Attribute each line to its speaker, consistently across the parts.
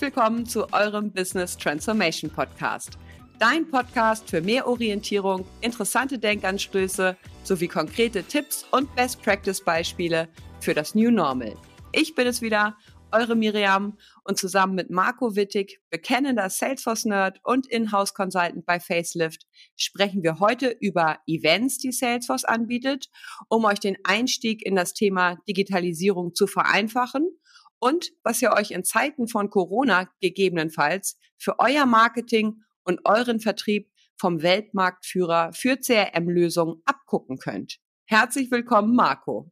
Speaker 1: Willkommen zu eurem Business Transformation Podcast. Dein Podcast für mehr Orientierung, interessante Denkanstöße sowie konkrete Tipps und Best Practice Beispiele für das New Normal. Ich bin es wieder, eure Miriam und zusammen mit Marco Wittig, bekennender Salesforce-Nerd und Inhouse-Consultant bei Facelift, sprechen wir heute über Events, die Salesforce anbietet, um euch den Einstieg in das Thema Digitalisierung zu vereinfachen und was ihr euch in Zeiten von Corona gegebenenfalls für euer Marketing und euren Vertrieb vom Weltmarktführer für CRM-Lösungen abgucken könnt. Herzlich willkommen, Marco.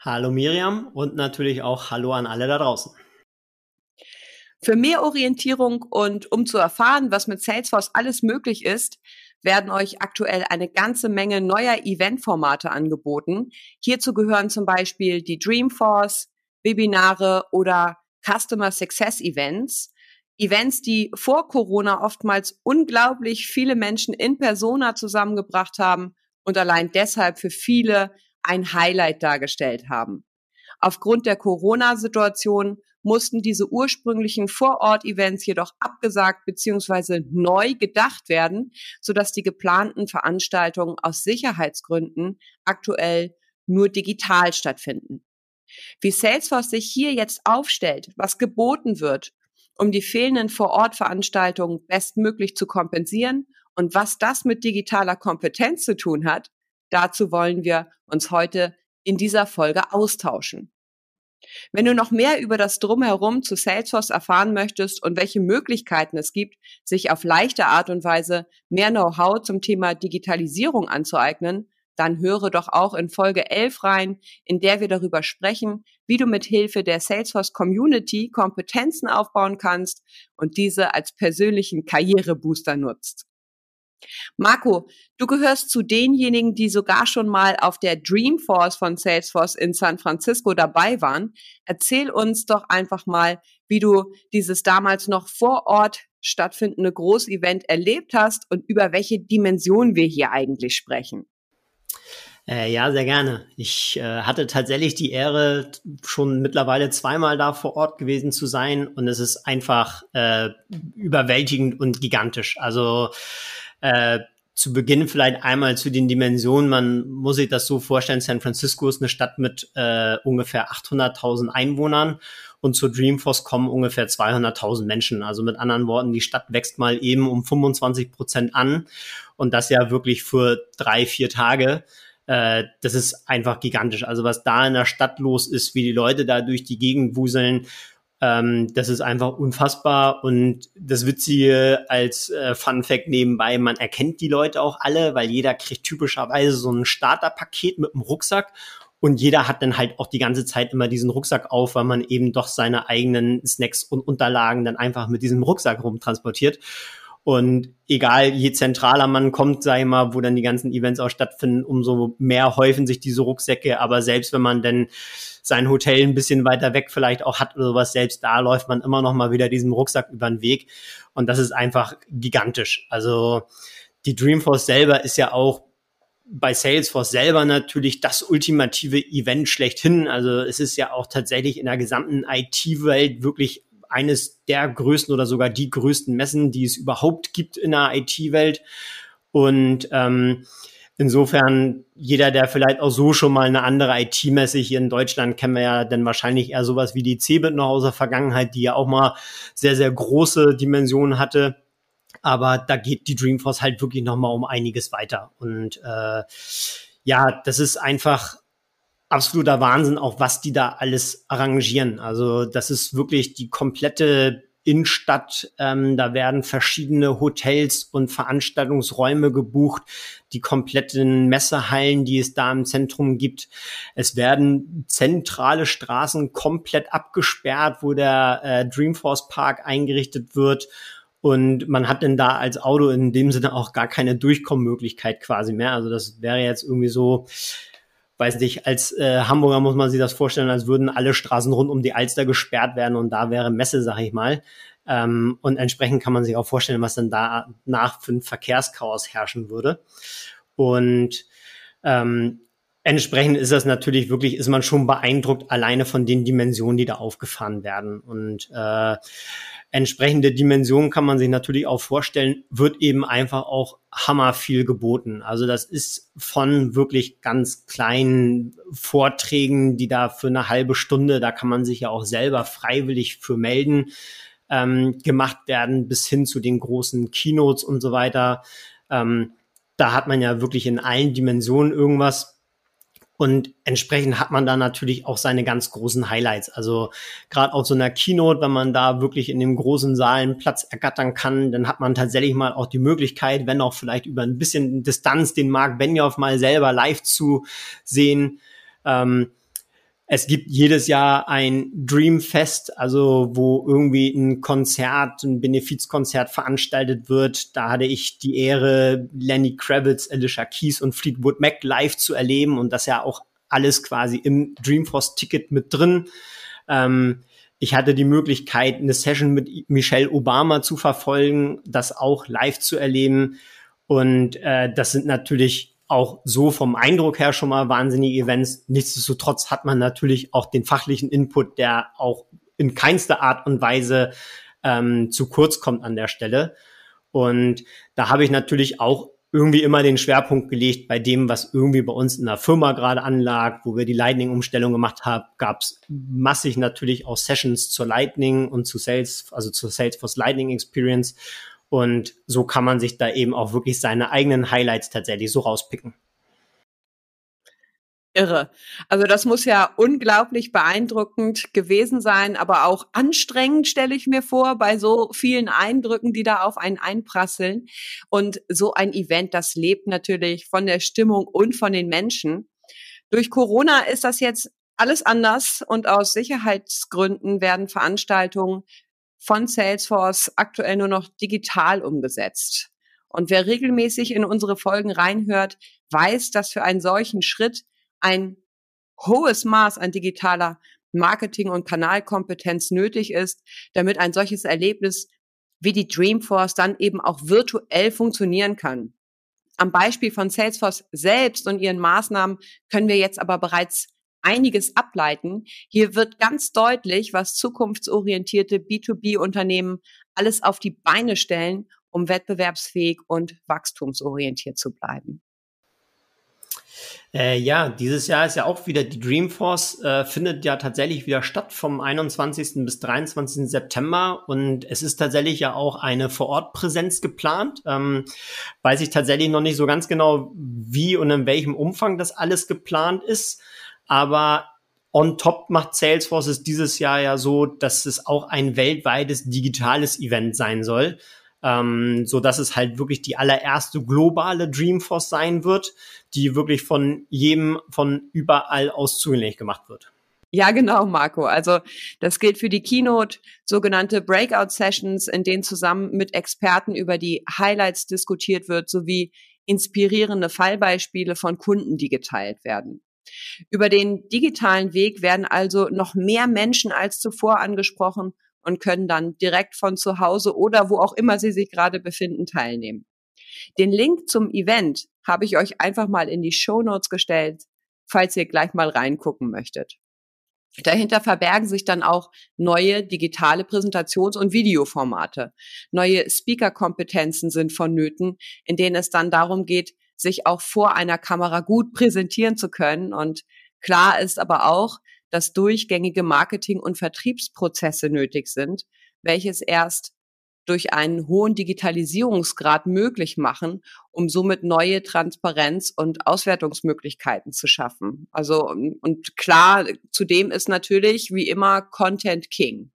Speaker 2: Hallo Miriam und natürlich auch Hallo an alle da draußen.
Speaker 1: Für mehr Orientierung und um zu erfahren, was mit Salesforce alles möglich ist, werden euch aktuell eine ganze Menge neuer Eventformate angeboten. Hierzu gehören zum Beispiel die Dreamforce, Webinare oder Customer Success Events. Events, die vor Corona oftmals unglaublich viele Menschen in Persona zusammengebracht haben und allein deshalb für viele ein Highlight dargestellt haben. Aufgrund der Corona-Situation mussten diese ursprünglichen Vorort-Events jedoch abgesagt bzw. neu gedacht werden, sodass die geplanten Veranstaltungen aus Sicherheitsgründen aktuell nur digital stattfinden. Wie Salesforce sich hier jetzt aufstellt, was geboten wird, um die fehlenden Vor-Ort-Veranstaltungen bestmöglich zu kompensieren und was das mit digitaler Kompetenz zu tun hat, dazu wollen wir uns heute in dieser Folge austauschen. Wenn du noch mehr über das Drumherum zu Salesforce erfahren möchtest und welche Möglichkeiten es gibt, sich auf leichte Art und Weise mehr Know-how zum Thema Digitalisierung anzueignen, dann höre doch auch in Folge 11 rein, in der wir darüber sprechen, wie du mit Hilfe der Salesforce Community Kompetenzen aufbauen kannst und diese als persönlichen Karrierebooster nutzt. Marco, du gehörst zu denjenigen, die sogar schon mal auf der Dreamforce von Salesforce in San Francisco dabei waren. Erzähl uns doch einfach mal, wie du dieses damals noch vor Ort stattfindende Großevent erlebt hast und über welche Dimension wir hier eigentlich sprechen.
Speaker 2: Äh, ja, sehr gerne. Ich äh, hatte tatsächlich die Ehre, schon mittlerweile zweimal da vor Ort gewesen zu sein und es ist einfach äh, überwältigend und gigantisch. Also äh, zu Beginn vielleicht einmal zu den Dimensionen. Man muss sich das so vorstellen, San Francisco ist eine Stadt mit äh, ungefähr 800.000 Einwohnern und zur Dreamforce kommen ungefähr 200.000 Menschen. Also mit anderen Worten, die Stadt wächst mal eben um 25 Prozent an und das ja wirklich für drei, vier Tage äh, das ist einfach gigantisch. Also was da in der Stadt los ist, wie die Leute da durch die Gegend wuseln, ähm, das ist einfach unfassbar. Und das Witzige als äh, Fun Fact nebenbei, man erkennt die Leute auch alle, weil jeder kriegt typischerweise so ein Starterpaket mit einem Rucksack und jeder hat dann halt auch die ganze Zeit immer diesen Rucksack auf, weil man eben doch seine eigenen Snacks und Unterlagen dann einfach mit diesem Rucksack rumtransportiert. Und egal, je zentraler man kommt, ich mal, wo dann die ganzen Events auch stattfinden, umso mehr häufen sich diese Rucksäcke. Aber selbst wenn man denn sein Hotel ein bisschen weiter weg vielleicht auch hat oder sowas, selbst da läuft man immer noch mal wieder diesem Rucksack über den Weg. Und das ist einfach gigantisch. Also die Dreamforce selber ist ja auch bei Salesforce selber natürlich das ultimative Event schlechthin. Also es ist ja auch tatsächlich in der gesamten IT-Welt wirklich eines der größten oder sogar die größten Messen, die es überhaupt gibt in der IT-Welt. Und ähm, insofern, jeder, der vielleicht auch so schon mal eine andere IT-Messe hier in Deutschland, kennen wir ja dann wahrscheinlich eher sowas wie die CeBIT noch aus der Vergangenheit, die ja auch mal sehr, sehr große Dimensionen hatte. Aber da geht die Dreamforce halt wirklich noch mal um einiges weiter. Und äh, ja, das ist einfach absoluter Wahnsinn, auch was die da alles arrangieren. Also das ist wirklich die komplette Innenstadt. Ähm, da werden verschiedene Hotels und Veranstaltungsräume gebucht, die kompletten Messehallen, die es da im Zentrum gibt. Es werden zentrale Straßen komplett abgesperrt, wo der äh, Dreamforce Park eingerichtet wird. Und man hat denn da als Auto in dem Sinne auch gar keine Durchkommenmöglichkeit quasi mehr. Also das wäre jetzt irgendwie so, weiß nicht, als äh, Hamburger muss man sich das vorstellen, als würden alle Straßen rund um die Alster gesperrt werden und da wäre Messe, sag ich mal. Ähm, und entsprechend kann man sich auch vorstellen, was dann da nach für ein Verkehrschaos herrschen würde. Und ähm, entsprechend ist das natürlich wirklich, ist man schon beeindruckt alleine von den Dimensionen, die da aufgefahren werden. Und äh, entsprechende Dimensionen kann man sich natürlich auch vorstellen, wird eben einfach auch hammer viel geboten. Also das ist von wirklich ganz kleinen Vorträgen, die da für eine halbe Stunde, da kann man sich ja auch selber freiwillig für melden, ähm, gemacht werden, bis hin zu den großen Keynotes und so weiter. Ähm, da hat man ja wirklich in allen Dimensionen irgendwas und entsprechend hat man da natürlich auch seine ganz großen Highlights. Also gerade auf so einer Keynote, wenn man da wirklich in dem großen Saal einen Platz ergattern kann, dann hat man tatsächlich mal auch die Möglichkeit, wenn auch vielleicht über ein bisschen Distanz, den Mark Benioff mal selber live zu sehen. Ähm, es gibt jedes Jahr ein Dreamfest, also wo irgendwie ein Konzert, ein Benefizkonzert veranstaltet wird. Da hatte ich die Ehre, Lenny Kravitz, Alicia Keys und Fleetwood Mac live zu erleben und das ja auch alles quasi im Dreamforce-Ticket mit drin. Ähm, ich hatte die Möglichkeit, eine Session mit Michelle Obama zu verfolgen, das auch live zu erleben. Und äh, das sind natürlich auch so vom Eindruck her schon mal wahnsinnige Events. Nichtsdestotrotz hat man natürlich auch den fachlichen Input, der auch in keinster Art und Weise ähm, zu kurz kommt an der Stelle. Und da habe ich natürlich auch irgendwie immer den Schwerpunkt gelegt bei dem, was irgendwie bei uns in der Firma gerade anlag, wo wir die Lightning-Umstellung gemacht haben, gab es massig natürlich auch Sessions zur Lightning und zu Sales, also zur Salesforce Lightning Experience. Und so kann man sich da eben auch wirklich seine eigenen Highlights tatsächlich so rauspicken.
Speaker 1: Irre. Also das muss ja unglaublich beeindruckend gewesen sein, aber auch anstrengend, stelle ich mir vor, bei so vielen Eindrücken, die da auf einen einprasseln. Und so ein Event, das lebt natürlich von der Stimmung und von den Menschen. Durch Corona ist das jetzt alles anders und aus Sicherheitsgründen werden Veranstaltungen von Salesforce aktuell nur noch digital umgesetzt. Und wer regelmäßig in unsere Folgen reinhört, weiß, dass für einen solchen Schritt ein hohes Maß an digitaler Marketing- und Kanalkompetenz nötig ist, damit ein solches Erlebnis wie die Dreamforce dann eben auch virtuell funktionieren kann. Am Beispiel von Salesforce selbst und ihren Maßnahmen können wir jetzt aber bereits einiges ableiten. Hier wird ganz deutlich, was zukunftsorientierte B2B-Unternehmen alles auf die Beine stellen, um wettbewerbsfähig und wachstumsorientiert zu bleiben.
Speaker 2: Äh, ja, dieses Jahr ist ja auch wieder die Dreamforce, äh, findet ja tatsächlich wieder statt vom 21. bis 23. September und es ist tatsächlich ja auch eine Vorortpräsenz geplant. Ähm, weiß ich tatsächlich noch nicht so ganz genau, wie und in welchem Umfang das alles geplant ist. Aber on top macht Salesforce es dieses Jahr ja so, dass es auch ein weltweites digitales Event sein soll. Ähm, so dass es halt wirklich die allererste globale Dreamforce sein wird, die wirklich von jedem von überall aus zugänglich gemacht wird.
Speaker 1: Ja, genau, Marco. Also das gilt für die Keynote, sogenannte Breakout-Sessions, in denen zusammen mit Experten über die Highlights diskutiert wird, sowie inspirierende Fallbeispiele von Kunden, die geteilt werden. Über den digitalen Weg werden also noch mehr Menschen als zuvor angesprochen und können dann direkt von zu Hause oder wo auch immer sie sich gerade befinden teilnehmen. Den Link zum Event habe ich euch einfach mal in die Show Notes gestellt, falls ihr gleich mal reingucken möchtet. Dahinter verbergen sich dann auch neue digitale Präsentations- und Videoformate. Neue Speaker-Kompetenzen sind vonnöten, in denen es dann darum geht, sich auch vor einer Kamera gut präsentieren zu können. Und klar ist aber auch, dass durchgängige Marketing- und Vertriebsprozesse nötig sind, welches erst durch einen hohen Digitalisierungsgrad möglich machen, um somit neue Transparenz- und Auswertungsmöglichkeiten zu schaffen. Also, und klar, zudem ist natürlich wie immer Content King.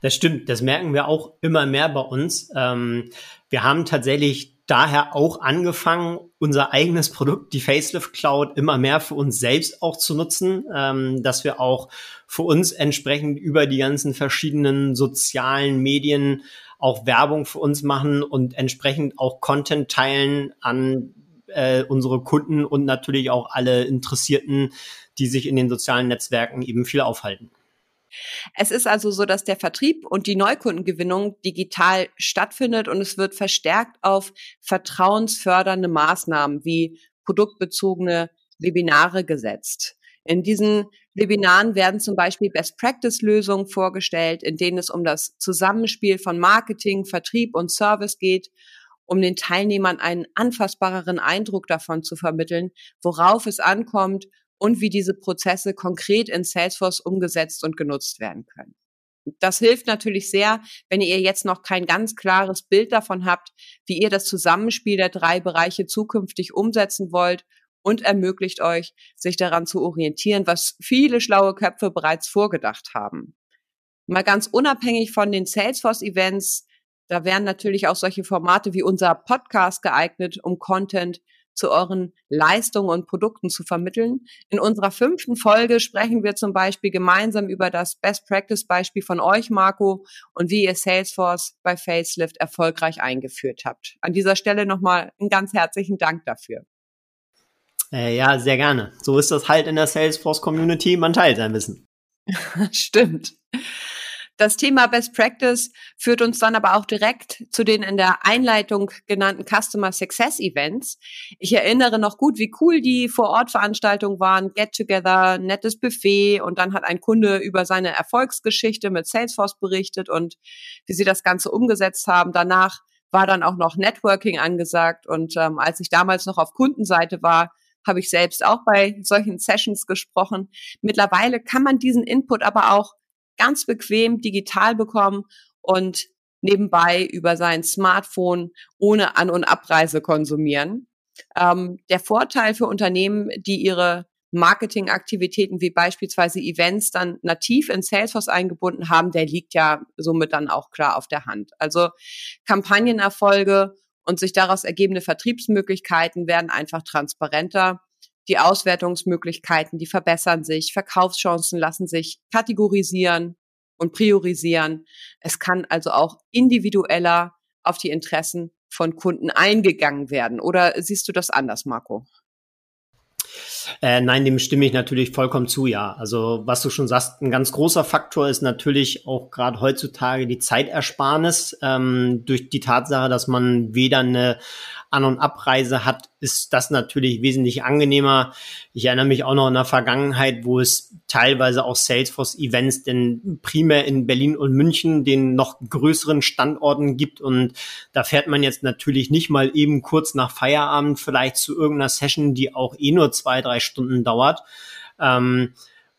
Speaker 2: Das stimmt, das merken wir auch immer mehr bei uns. Ähm, wir haben tatsächlich daher auch angefangen, unser eigenes Produkt, die Facelift Cloud, immer mehr für uns selbst auch zu nutzen, ähm, dass wir auch für uns entsprechend über die ganzen verschiedenen sozialen Medien auch Werbung für uns machen und entsprechend auch Content teilen an äh, unsere Kunden und natürlich auch alle Interessierten, die sich in den sozialen Netzwerken eben viel aufhalten.
Speaker 1: Es ist also so, dass der Vertrieb und die Neukundengewinnung digital stattfindet und es wird verstärkt auf vertrauensfördernde Maßnahmen wie produktbezogene Webinare gesetzt. In diesen Webinaren werden zum Beispiel Best-Practice-Lösungen vorgestellt, in denen es um das Zusammenspiel von Marketing, Vertrieb und Service geht, um den Teilnehmern einen anfassbareren Eindruck davon zu vermitteln, worauf es ankommt und wie diese Prozesse konkret in Salesforce umgesetzt und genutzt werden können. Das hilft natürlich sehr, wenn ihr jetzt noch kein ganz klares Bild davon habt, wie ihr das Zusammenspiel der drei Bereiche zukünftig umsetzen wollt und ermöglicht euch, sich daran zu orientieren, was viele schlaue Köpfe bereits vorgedacht haben. Mal ganz unabhängig von den Salesforce-Events, da wären natürlich auch solche Formate wie unser Podcast geeignet, um Content zu euren Leistungen und Produkten zu vermitteln. In unserer fünften Folge sprechen wir zum Beispiel gemeinsam über das Best Practice Beispiel von euch, Marco, und wie ihr Salesforce bei Facelift erfolgreich eingeführt habt. An dieser Stelle nochmal einen ganz herzlichen Dank dafür.
Speaker 2: Äh, ja, sehr gerne. So ist das halt in der Salesforce Community. Man teilt sein Wissen.
Speaker 1: Stimmt. Das Thema Best Practice führt uns dann aber auch direkt zu den in der Einleitung genannten Customer Success Events. Ich erinnere noch gut, wie cool die Vor-Ort-Veranstaltungen waren. Get Together, nettes Buffet und dann hat ein Kunde über seine Erfolgsgeschichte mit Salesforce berichtet und wie sie das Ganze umgesetzt haben. Danach war dann auch noch Networking angesagt und ähm, als ich damals noch auf Kundenseite war, habe ich selbst auch bei solchen Sessions gesprochen. Mittlerweile kann man diesen Input aber auch ganz bequem digital bekommen und nebenbei über sein Smartphone ohne An- und Abreise konsumieren. Ähm, der Vorteil für Unternehmen, die ihre Marketingaktivitäten wie beispielsweise Events dann nativ in Salesforce eingebunden haben, der liegt ja somit dann auch klar auf der Hand. Also Kampagnenerfolge und sich daraus ergebende Vertriebsmöglichkeiten werden einfach transparenter. Die Auswertungsmöglichkeiten, die verbessern sich, Verkaufschancen lassen sich kategorisieren und priorisieren. Es kann also auch individueller auf die Interessen von Kunden eingegangen werden. Oder siehst du das anders, Marco?
Speaker 2: Äh, nein, dem stimme ich natürlich vollkommen zu, ja. Also was du schon sagst, ein ganz großer Faktor ist natürlich auch gerade heutzutage die Zeitersparnis ähm, durch die Tatsache, dass man weder eine an- und Abreise hat, ist das natürlich wesentlich angenehmer. Ich erinnere mich auch noch in der Vergangenheit, wo es teilweise auch Salesforce-Events denn primär in Berlin und München den noch größeren Standorten gibt. Und da fährt man jetzt natürlich nicht mal eben kurz nach Feierabend vielleicht zu irgendeiner Session, die auch eh nur zwei, drei Stunden dauert. Ähm,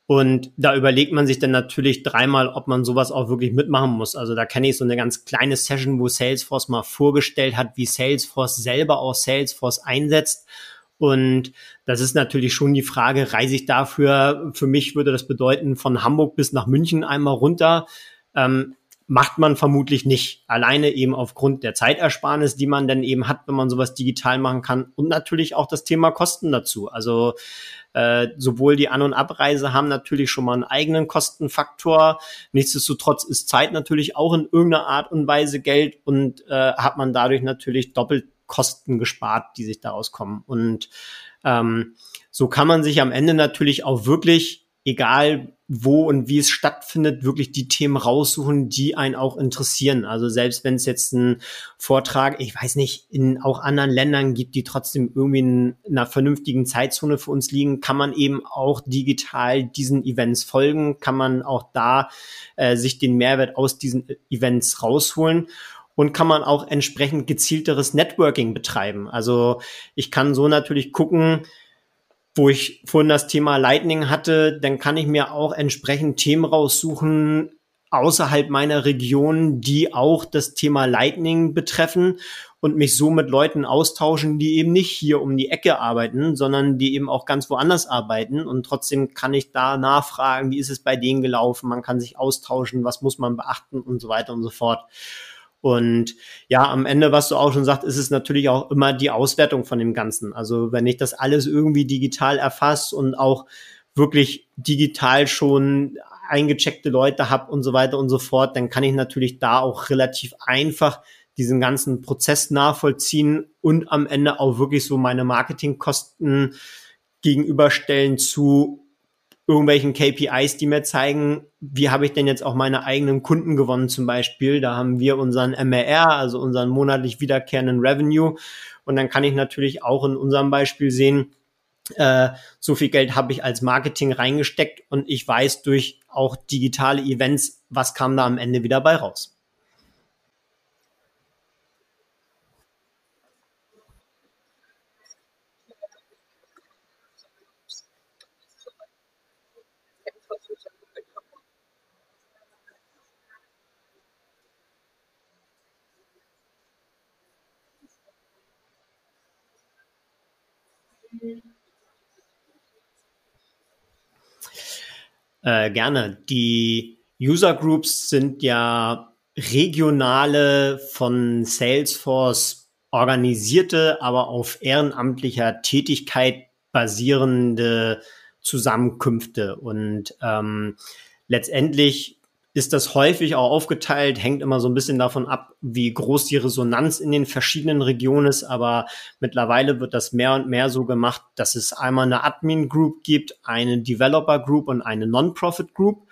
Speaker 2: und da überlegt man sich dann natürlich dreimal, ob man sowas auch wirklich mitmachen muss. Also da kenne ich so eine ganz kleine Session, wo Salesforce mal vorgestellt hat, wie Salesforce selber auch Salesforce einsetzt. Und das ist natürlich schon die Frage, reise ich dafür? Für mich würde das bedeuten, von Hamburg bis nach München einmal runter. Ähm, macht man vermutlich nicht. Alleine eben aufgrund der Zeitersparnis, die man dann eben hat, wenn man sowas digital machen kann. Und natürlich auch das Thema Kosten dazu. Also äh, sowohl die An- und Abreise haben natürlich schon mal einen eigenen Kostenfaktor. Nichtsdestotrotz ist Zeit natürlich auch in irgendeiner Art und Weise Geld und äh, hat man dadurch natürlich doppelt Kosten gespart, die sich daraus kommen. Und ähm, so kann man sich am Ende natürlich auch wirklich egal wo und wie es stattfindet, wirklich die Themen raussuchen, die einen auch interessieren. Also selbst wenn es jetzt ein Vortrag, ich weiß nicht, in auch anderen Ländern gibt, die trotzdem irgendwie in einer vernünftigen Zeitzone für uns liegen, kann man eben auch digital diesen Events folgen, kann man auch da äh, sich den Mehrwert aus diesen Events rausholen und kann man auch entsprechend gezielteres Networking betreiben. Also ich kann so natürlich gucken, wo ich vorhin das Thema Lightning hatte, dann kann ich mir auch entsprechend Themen raussuchen außerhalb meiner Region, die auch das Thema Lightning betreffen und mich so mit Leuten austauschen, die eben nicht hier um die Ecke arbeiten, sondern die eben auch ganz woanders arbeiten. Und trotzdem kann ich da nachfragen, wie ist es bei denen gelaufen? Man kann sich austauschen, was muss man beachten und so weiter und so fort. Und ja, am Ende, was du auch schon sagst, ist es natürlich auch immer die Auswertung von dem Ganzen. Also wenn ich das alles irgendwie digital erfasse und auch wirklich digital schon eingecheckte Leute habe und so weiter und so fort, dann kann ich natürlich da auch relativ einfach diesen ganzen Prozess nachvollziehen und am Ende auch wirklich so meine Marketingkosten gegenüberstellen zu irgendwelchen KPIs, die mir zeigen, wie habe ich denn jetzt auch meine eigenen Kunden gewonnen zum Beispiel. Da haben wir unseren MRR, also unseren monatlich wiederkehrenden Revenue. Und dann kann ich natürlich auch in unserem Beispiel sehen, äh, so viel Geld habe ich als Marketing reingesteckt und ich weiß durch auch digitale Events, was kam da am Ende wieder bei raus. Äh, gerne. Die User Groups sind ja regionale von Salesforce organisierte, aber auf ehrenamtlicher Tätigkeit basierende Zusammenkünfte. Und ähm, letztendlich ist das häufig auch aufgeteilt, hängt immer so ein bisschen davon ab, wie groß die Resonanz in den verschiedenen Regionen ist. Aber mittlerweile wird das mehr und mehr so gemacht, dass es einmal eine Admin Group gibt, eine Developer Group und eine Non-Profit Group.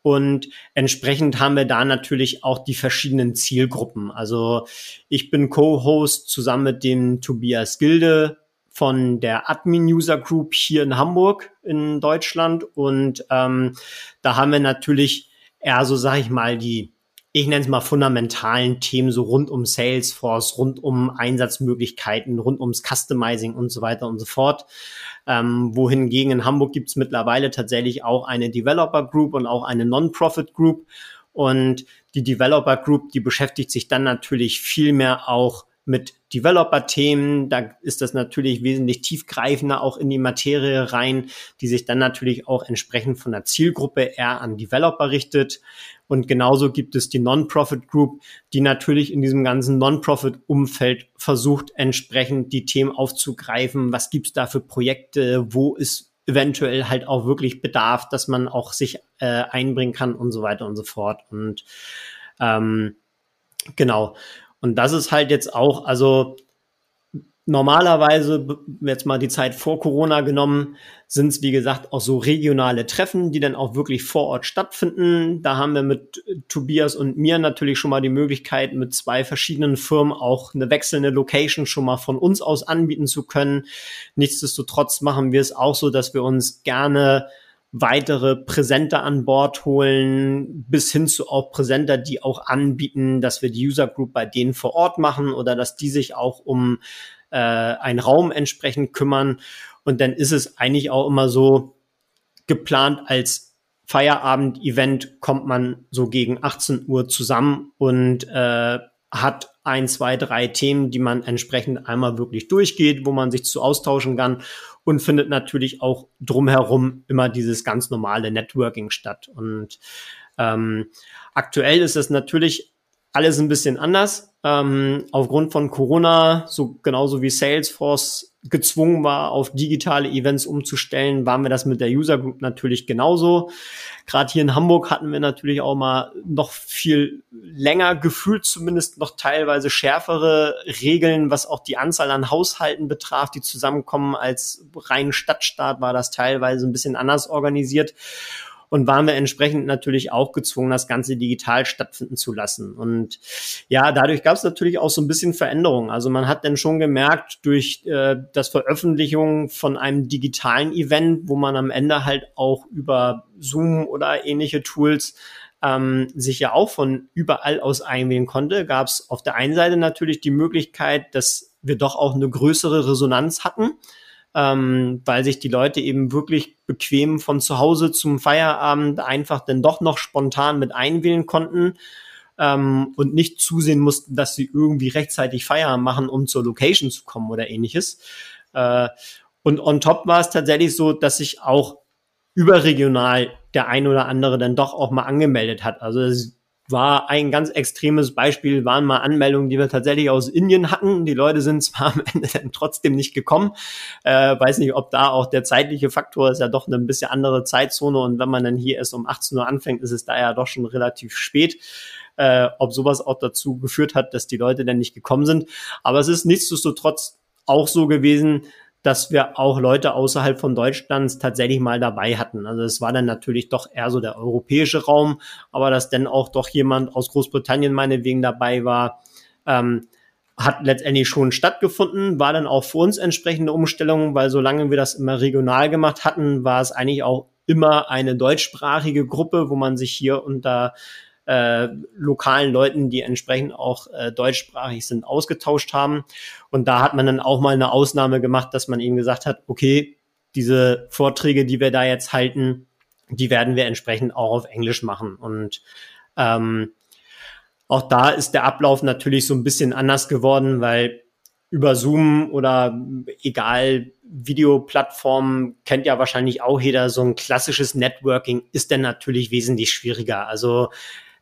Speaker 2: Und entsprechend haben wir da natürlich auch die verschiedenen Zielgruppen. Also ich bin Co-Host zusammen mit dem Tobias Gilde von der Admin User Group hier in Hamburg in Deutschland. Und ähm, da haben wir natürlich eher so, sage ich mal, die, ich nenne es mal fundamentalen Themen so rund um Salesforce, rund um Einsatzmöglichkeiten, rund ums Customizing und so weiter und so fort. Ähm, wohingegen in Hamburg gibt es mittlerweile tatsächlich auch eine Developer Group und auch eine Non-Profit Group. Und die Developer Group, die beschäftigt sich dann natürlich viel mehr auch mit Developer-Themen. Da ist das natürlich wesentlich tiefgreifender auch in die Materie rein, die sich dann natürlich auch entsprechend von der Zielgruppe eher an Developer richtet. Und genauso gibt es die Non-Profit Group, die natürlich in diesem ganzen Non-Profit-Umfeld versucht, entsprechend die Themen aufzugreifen. Was gibt's da für Projekte? Wo ist eventuell halt auch wirklich Bedarf, dass man auch sich äh, einbringen kann und so weiter und so fort. Und ähm, genau. Und das ist halt jetzt auch, also normalerweise, jetzt mal die Zeit vor Corona genommen, sind es, wie gesagt, auch so regionale Treffen, die dann auch wirklich vor Ort stattfinden. Da haben wir mit Tobias und mir natürlich schon mal die Möglichkeit, mit zwei verschiedenen Firmen auch eine wechselnde Location schon mal von uns aus anbieten zu können. Nichtsdestotrotz machen wir es auch so, dass wir uns gerne weitere Präsenter an Bord holen, bis hin zu auch Präsenter, die auch anbieten, dass wir die User Group bei denen vor Ort machen oder dass die sich auch um äh, einen Raum entsprechend kümmern. Und dann ist es eigentlich auch immer so geplant als Feierabend-Event kommt man so gegen 18 Uhr zusammen und äh, hat ein, zwei, drei Themen, die man entsprechend einmal wirklich durchgeht, wo man sich zu austauschen kann und findet natürlich auch drumherum immer dieses ganz normale Networking statt. Und ähm, aktuell ist es natürlich alles ein bisschen anders. Ähm, aufgrund von Corona, so genauso wie Salesforce gezwungen war, auf digitale Events umzustellen, waren wir das mit der User Group natürlich genauso. Gerade hier in Hamburg hatten wir natürlich auch mal noch viel länger gefühlt, zumindest noch teilweise schärfere Regeln, was auch die Anzahl an Haushalten betraf, die zusammenkommen. Als rein Stadtstaat war das teilweise ein bisschen anders organisiert und waren wir entsprechend natürlich auch gezwungen, das Ganze digital stattfinden zu lassen. Und ja, dadurch gab es natürlich auch so ein bisschen Veränderungen. Also man hat dann schon gemerkt, durch äh, das Veröffentlichung von einem digitalen Event, wo man am Ende halt auch über Zoom oder ähnliche Tools ähm, sich ja auch von überall aus einwählen konnte, gab es auf der einen Seite natürlich die Möglichkeit, dass wir doch auch eine größere Resonanz hatten ähm, weil sich die Leute eben wirklich bequem von zu Hause zum Feierabend einfach dann doch noch spontan mit einwählen konnten ähm, und nicht zusehen mussten, dass sie irgendwie rechtzeitig Feierabend machen, um zur Location zu kommen oder ähnliches. Äh, und on top war es tatsächlich so, dass sich auch überregional der ein oder andere dann doch auch mal angemeldet hat. Also war ein ganz extremes Beispiel, waren mal Anmeldungen, die wir tatsächlich aus Indien hatten. Die Leute sind zwar am Ende dann trotzdem nicht gekommen. Äh, weiß nicht, ob da auch der zeitliche Faktor ist ja doch eine ein bisschen andere Zeitzone und wenn man dann hier erst um 18 Uhr anfängt, ist es da ja doch schon relativ spät. Äh, ob sowas auch dazu geführt hat, dass die Leute dann nicht gekommen sind. Aber es ist nichtsdestotrotz auch so gewesen, dass wir auch Leute außerhalb von Deutschlands tatsächlich mal dabei hatten. Also es war dann natürlich doch eher so der europäische Raum, aber dass dann auch doch jemand aus Großbritannien meinetwegen dabei war, ähm, hat letztendlich schon stattgefunden, war dann auch für uns entsprechende Umstellung, weil solange wir das immer regional gemacht hatten, war es eigentlich auch immer eine deutschsprachige Gruppe, wo man sich hier unter äh, lokalen Leuten, die entsprechend auch äh, deutschsprachig sind, ausgetauscht haben. Und da hat man dann auch mal eine Ausnahme gemacht, dass man eben gesagt hat, okay, diese Vorträge, die wir da jetzt halten, die werden wir entsprechend auch auf Englisch machen. Und ähm, auch da ist der Ablauf natürlich so ein bisschen anders geworden, weil über Zoom oder egal Videoplattformen kennt ja wahrscheinlich auch jeder, so ein klassisches Networking ist dann natürlich wesentlich schwieriger. Also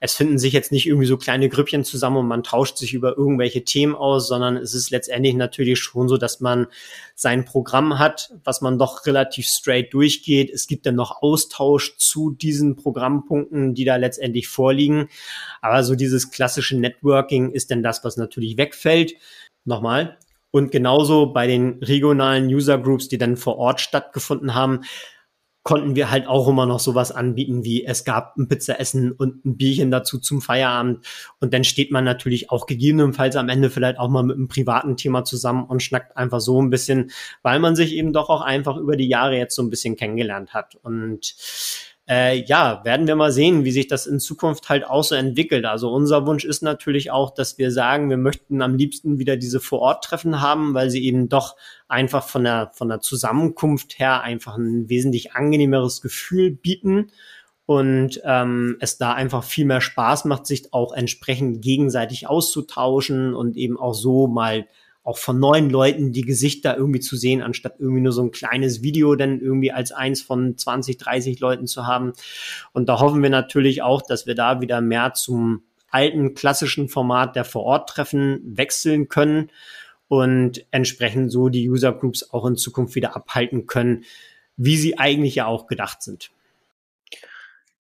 Speaker 2: es finden sich jetzt nicht irgendwie so kleine Grüppchen zusammen und man tauscht sich über irgendwelche Themen aus, sondern es ist letztendlich natürlich schon so, dass man sein Programm hat, was man doch relativ straight durchgeht. Es gibt dann noch Austausch zu diesen Programmpunkten, die da letztendlich vorliegen. Aber so dieses klassische Networking ist dann das, was natürlich wegfällt. Nochmal. Und genauso bei den regionalen User Groups, die dann vor Ort stattgefunden haben, konnten wir halt auch immer noch sowas anbieten, wie es gab ein Pizzaessen und ein Bierchen dazu zum Feierabend. Und dann steht man natürlich auch gegebenenfalls am Ende vielleicht auch mal mit einem privaten Thema zusammen und schnackt einfach so ein bisschen, weil man sich eben doch auch einfach über die Jahre jetzt so ein bisschen kennengelernt hat. Und äh, ja, werden wir mal sehen, wie sich das in Zukunft halt auch so entwickelt. Also unser Wunsch ist natürlich auch, dass wir sagen, wir möchten am liebsten wieder diese Vor-Ort-Treffen haben, weil sie eben doch einfach von der, von der Zusammenkunft her einfach ein wesentlich angenehmeres Gefühl bieten und ähm, es da einfach viel mehr Spaß macht, sich auch entsprechend gegenseitig auszutauschen und eben auch so mal auch von neuen Leuten die Gesichter irgendwie zu sehen, anstatt irgendwie nur so ein kleines Video dann irgendwie als eins von 20, 30 Leuten zu haben. Und da hoffen wir natürlich auch, dass wir da wieder mehr zum alten klassischen Format der Vor-Ort-Treffen wechseln können und entsprechend so die User Groups auch in Zukunft wieder abhalten können, wie sie eigentlich ja auch gedacht sind.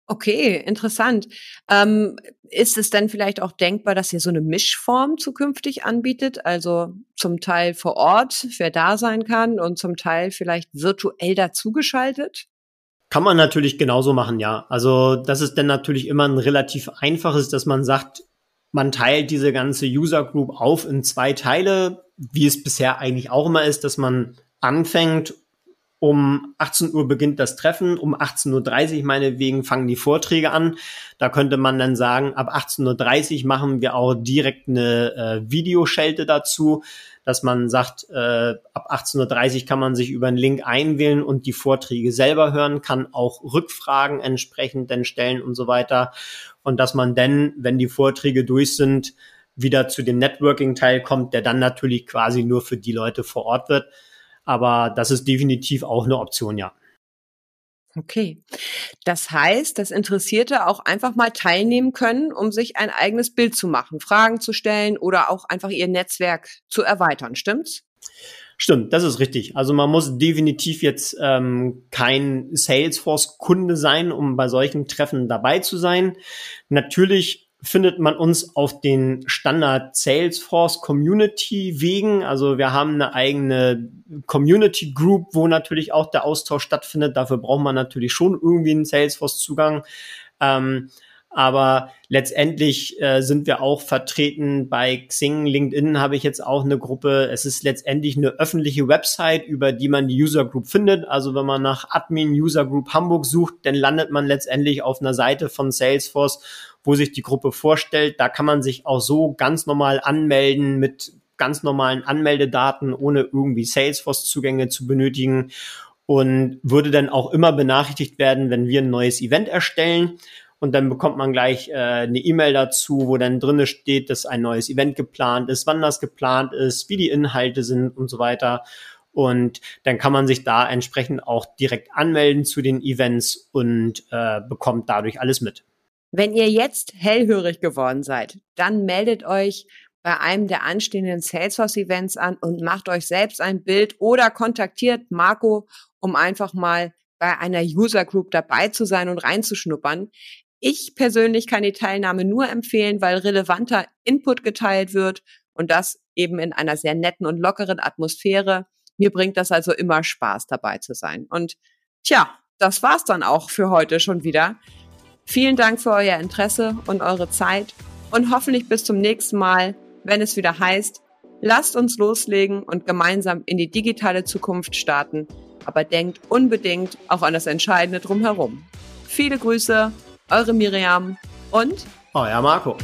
Speaker 1: Okay, interessant. Ähm, ist es denn vielleicht auch denkbar, dass ihr so eine Mischform zukünftig anbietet? Also zum Teil vor Ort, wer da sein kann und zum Teil vielleicht virtuell dazugeschaltet?
Speaker 2: Kann man natürlich genauso machen, ja. Also das ist dann natürlich immer ein relativ einfaches, dass man sagt, man teilt diese ganze User Group auf in zwei Teile, wie es bisher eigentlich auch immer ist, dass man anfängt um 18 Uhr beginnt das Treffen, um 18.30 Uhr meinetwegen fangen die Vorträge an. Da könnte man dann sagen, ab 18.30 Uhr machen wir auch direkt eine äh, Videoschelte dazu, dass man sagt, äh, ab 18.30 Uhr kann man sich über einen Link einwählen und die Vorträge selber hören, kann auch Rückfragen entsprechend dann stellen und so weiter. Und dass man dann, wenn die Vorträge durch sind, wieder zu dem Networking-Teil kommt, der dann natürlich quasi nur für die Leute vor Ort wird. Aber das ist definitiv auch eine Option, ja.
Speaker 1: Okay. Das heißt, dass Interessierte auch einfach mal teilnehmen können, um sich ein eigenes Bild zu machen, Fragen zu stellen oder auch einfach ihr Netzwerk zu erweitern. Stimmt's?
Speaker 2: Stimmt, das ist richtig. Also man muss definitiv jetzt ähm, kein Salesforce-Kunde sein, um bei solchen Treffen dabei zu sein. Natürlich findet man uns auf den Standard Salesforce Community Wegen. Also wir haben eine eigene Community Group, wo natürlich auch der Austausch stattfindet. Dafür braucht man natürlich schon irgendwie einen Salesforce Zugang. Ähm, aber letztendlich äh, sind wir auch vertreten bei Xing, LinkedIn habe ich jetzt auch eine Gruppe. Es ist letztendlich eine öffentliche Website, über die man die User Group findet. Also wenn man nach Admin User Group Hamburg sucht, dann landet man letztendlich auf einer Seite von Salesforce wo sich die Gruppe vorstellt. Da kann man sich auch so ganz normal anmelden mit ganz normalen Anmeldedaten, ohne irgendwie Salesforce-Zugänge zu benötigen und würde dann auch immer benachrichtigt werden, wenn wir ein neues Event erstellen. Und dann bekommt man gleich äh, eine E-Mail dazu, wo dann drinne steht, dass ein neues Event geplant ist, wann das geplant ist, wie die Inhalte sind und so weiter. Und dann kann man sich da entsprechend auch direkt anmelden zu den Events und äh, bekommt dadurch alles mit.
Speaker 1: Wenn ihr jetzt hellhörig geworden seid, dann meldet euch bei einem der anstehenden Salesforce-Events an und macht euch selbst ein Bild oder kontaktiert Marco, um einfach mal bei einer User Group dabei zu sein und reinzuschnuppern. Ich persönlich kann die Teilnahme nur empfehlen, weil relevanter Input geteilt wird und das eben in einer sehr netten und lockeren Atmosphäre. Mir bringt das also immer Spaß, dabei zu sein. Und tja, das war's dann auch für heute schon wieder. Vielen Dank für euer Interesse und eure Zeit und hoffentlich bis zum nächsten Mal, wenn es wieder heißt, lasst uns loslegen und gemeinsam in die digitale Zukunft starten, aber denkt unbedingt auch an das Entscheidende drumherum. Viele Grüße, eure Miriam und
Speaker 2: euer Marco.